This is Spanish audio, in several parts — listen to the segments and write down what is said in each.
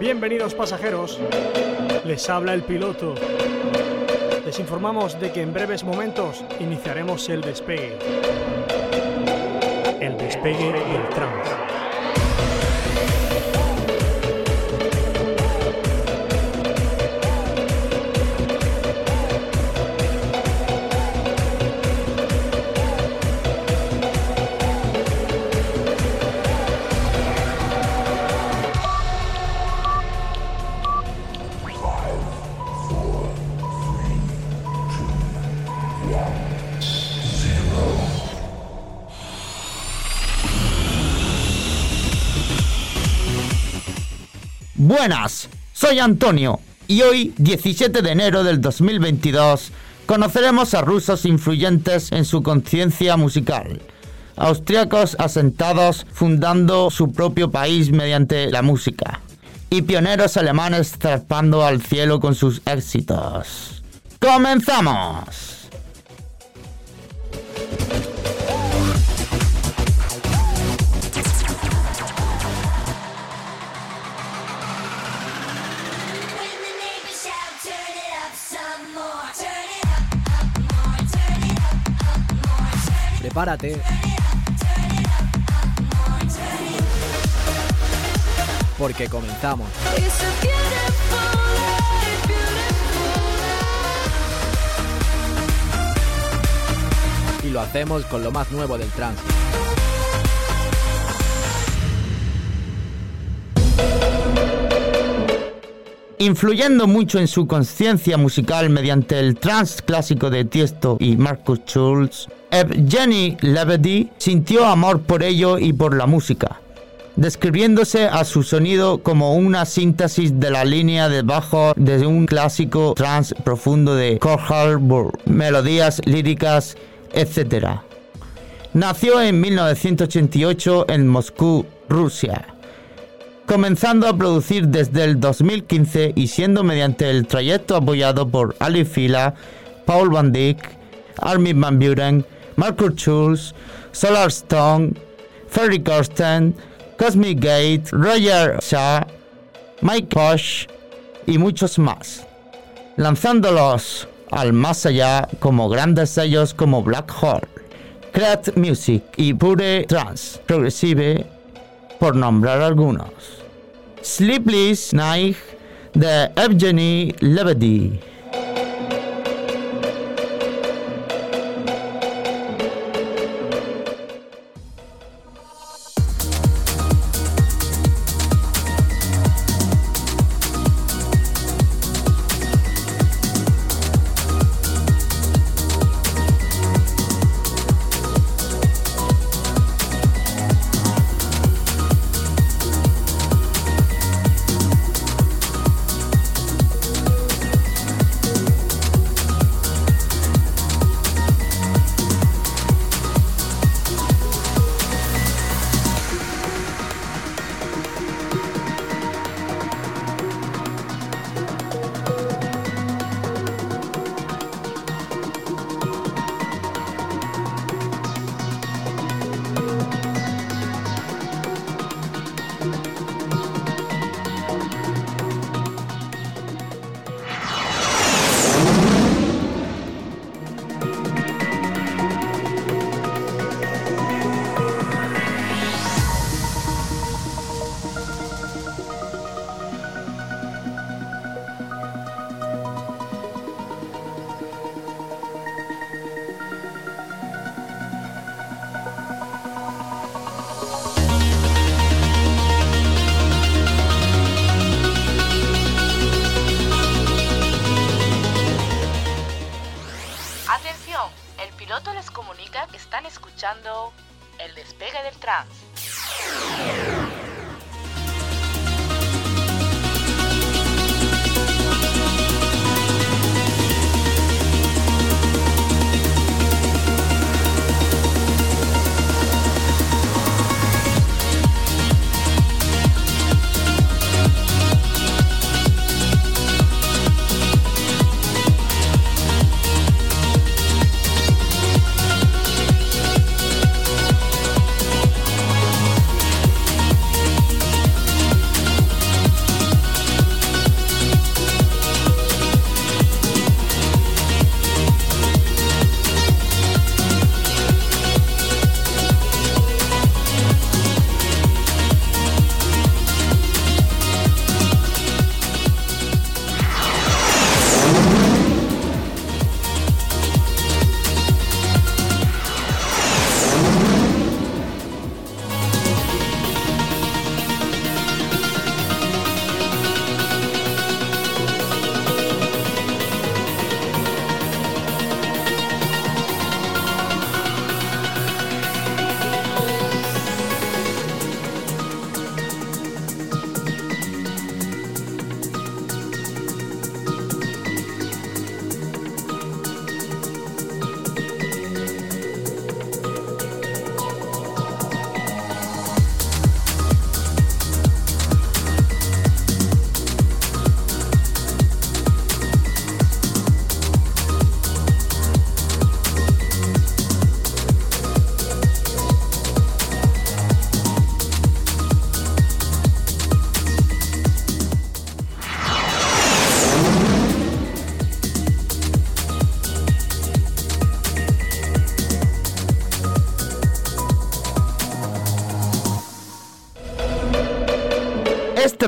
Bienvenidos pasajeros, les habla el piloto. Les informamos de que en breves momentos iniciaremos el despegue. El despegue del trance. Buenas, soy Antonio y hoy, 17 de enero del 2022, conoceremos a rusos influyentes en su conciencia musical, austriacos asentados fundando su propio país mediante la música, y pioneros alemanes zarpando al cielo con sus éxitos. ¡Comenzamos! Prepárate. Porque comenzamos. Y lo hacemos con lo más nuevo del trance. Influyendo mucho en su conciencia musical mediante el trance clásico de Tiesto y Marcus Schulz, Evgeny Levedy sintió amor por ello y por la música, describiéndose a su sonido como una síntesis de la línea de bajo de un clásico trance profundo de Korhal melodías líricas, etc. Nació en 1988 en Moscú, Rusia, comenzando a producir desde el 2015 y siendo mediante el trayecto apoyado por Ali Fila, Paul Van Dyck, Armin Van Buren, Marco Schulz, Solar Stone, Ferry Corsten, Cosmic Gate, Roger Shaw, Mike Posh y muchos más, lanzándolos al más allá como grandes sellos como Black Hole, Create Music y Pure Trance Progressive, por nombrar algunos. Sleepless Night de Evgeny Levedy. Despegue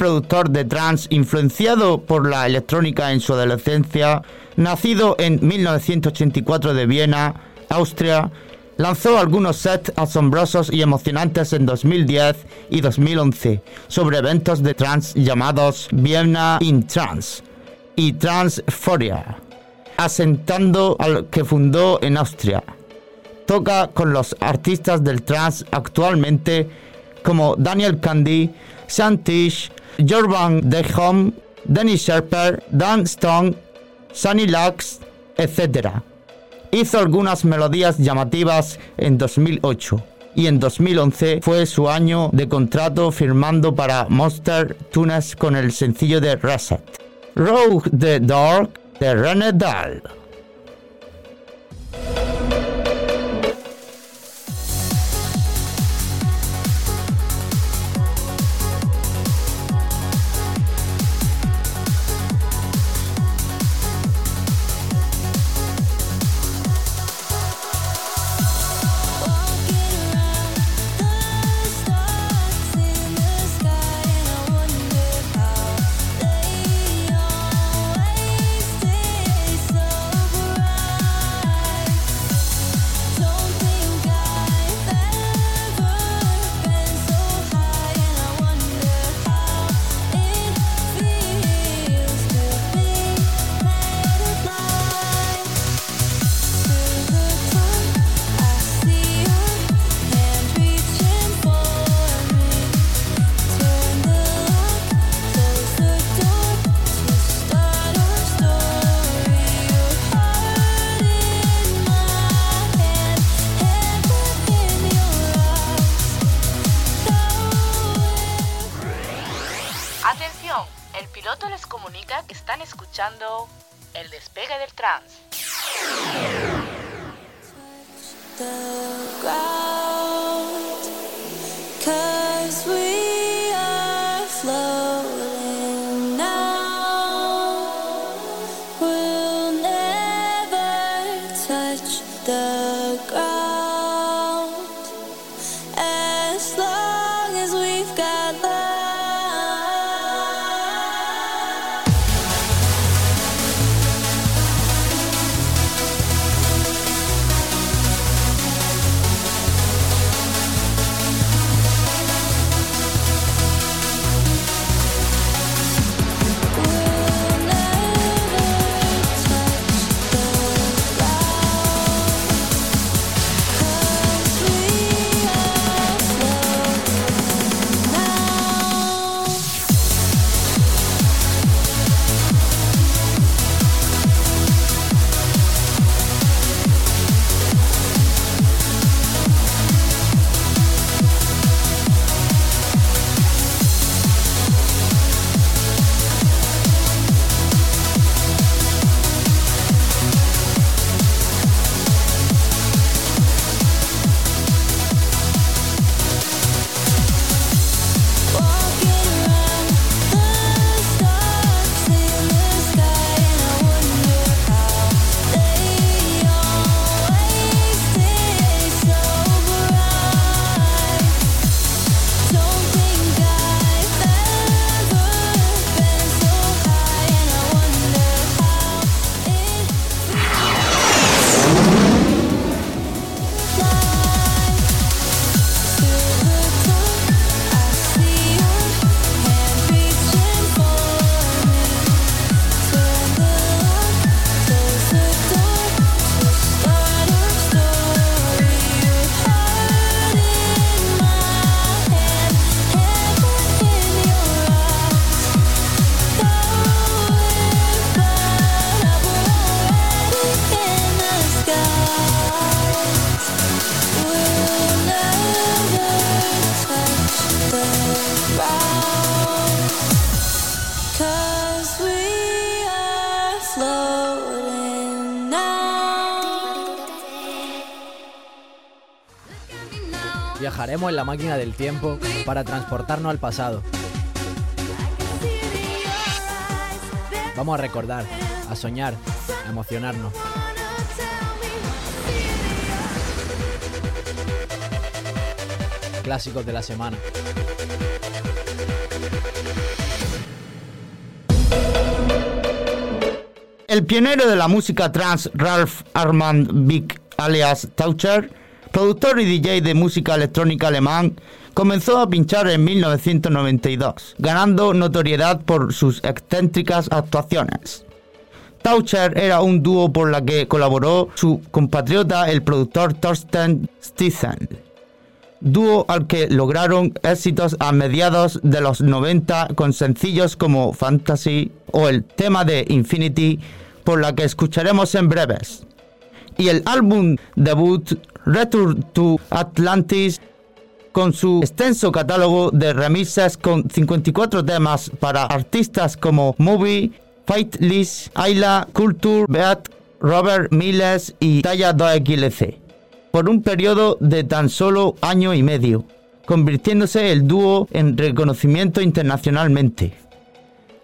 productor de trance, influenciado por la electrónica en su adolescencia, nacido en 1984 de Viena, Austria, lanzó algunos sets asombrosos y emocionantes en 2010 y 2011 sobre eventos de trance llamados Vienna in Trance y Transforia, asentando al que fundó en Austria. Toca con los artistas del trance actualmente como Daniel Candy, Santish, Jorvan De Home, Danny Sherper, Dan Stone, Sunny Lux, etc. Hizo algunas melodías llamativas en 2008 y en 2011 fue su año de contrato firmando para Monster Tunes con el sencillo de Reset. Rogue the Dark de René Dahl. the ground. en la máquina del tiempo para transportarnos al pasado. Vamos a recordar, a soñar, a emocionarnos. Clásicos de la semana. El pionero de la música trans, Ralph Armand Big, alias Toucher, productor y DJ de música electrónica alemán, comenzó a pinchar en 1992, ganando notoriedad por sus excéntricas actuaciones. Taucher era un dúo por la que colaboró su compatriota el productor Thorsten Stiessen, dúo al que lograron éxitos a mediados de los 90 con sencillos como Fantasy o el tema de Infinity, por la que escucharemos en breves. Y el álbum debut Return to Atlantis con su extenso catálogo de remixes con 54 temas para artistas como Movie, Fightless, Ayla, Culture, Beat, Robert Miles y Talla 2XLC, por un periodo de tan solo año y medio, convirtiéndose el dúo en reconocimiento internacionalmente.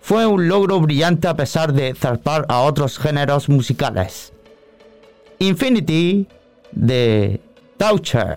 Fue un logro brillante a pesar de zarpar a otros géneros musicales. Infinity de Toucher.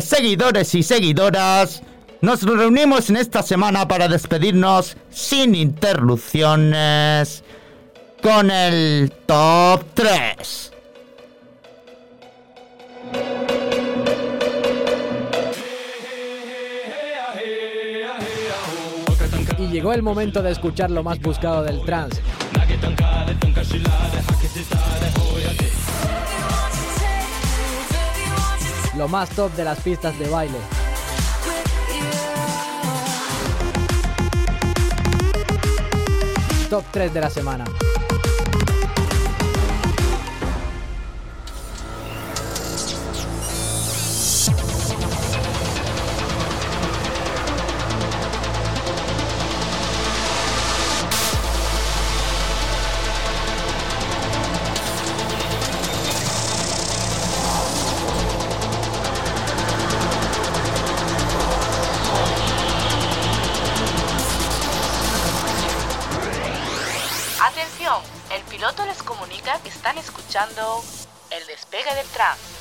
Seguidores y seguidoras, nos reunimos en esta semana para despedirnos sin interrupciones con el top 3. Y llegó el momento de escuchar lo más buscado del trance. Lo más top de las pistas de baile. Top 3 de la semana. Del trance.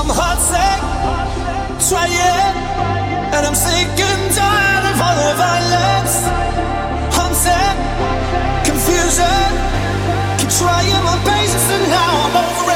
I'm heartsick, trying, and I'm sick and tired of all the violence. Haunted, confusion, keep trying my patience, and now I'm over.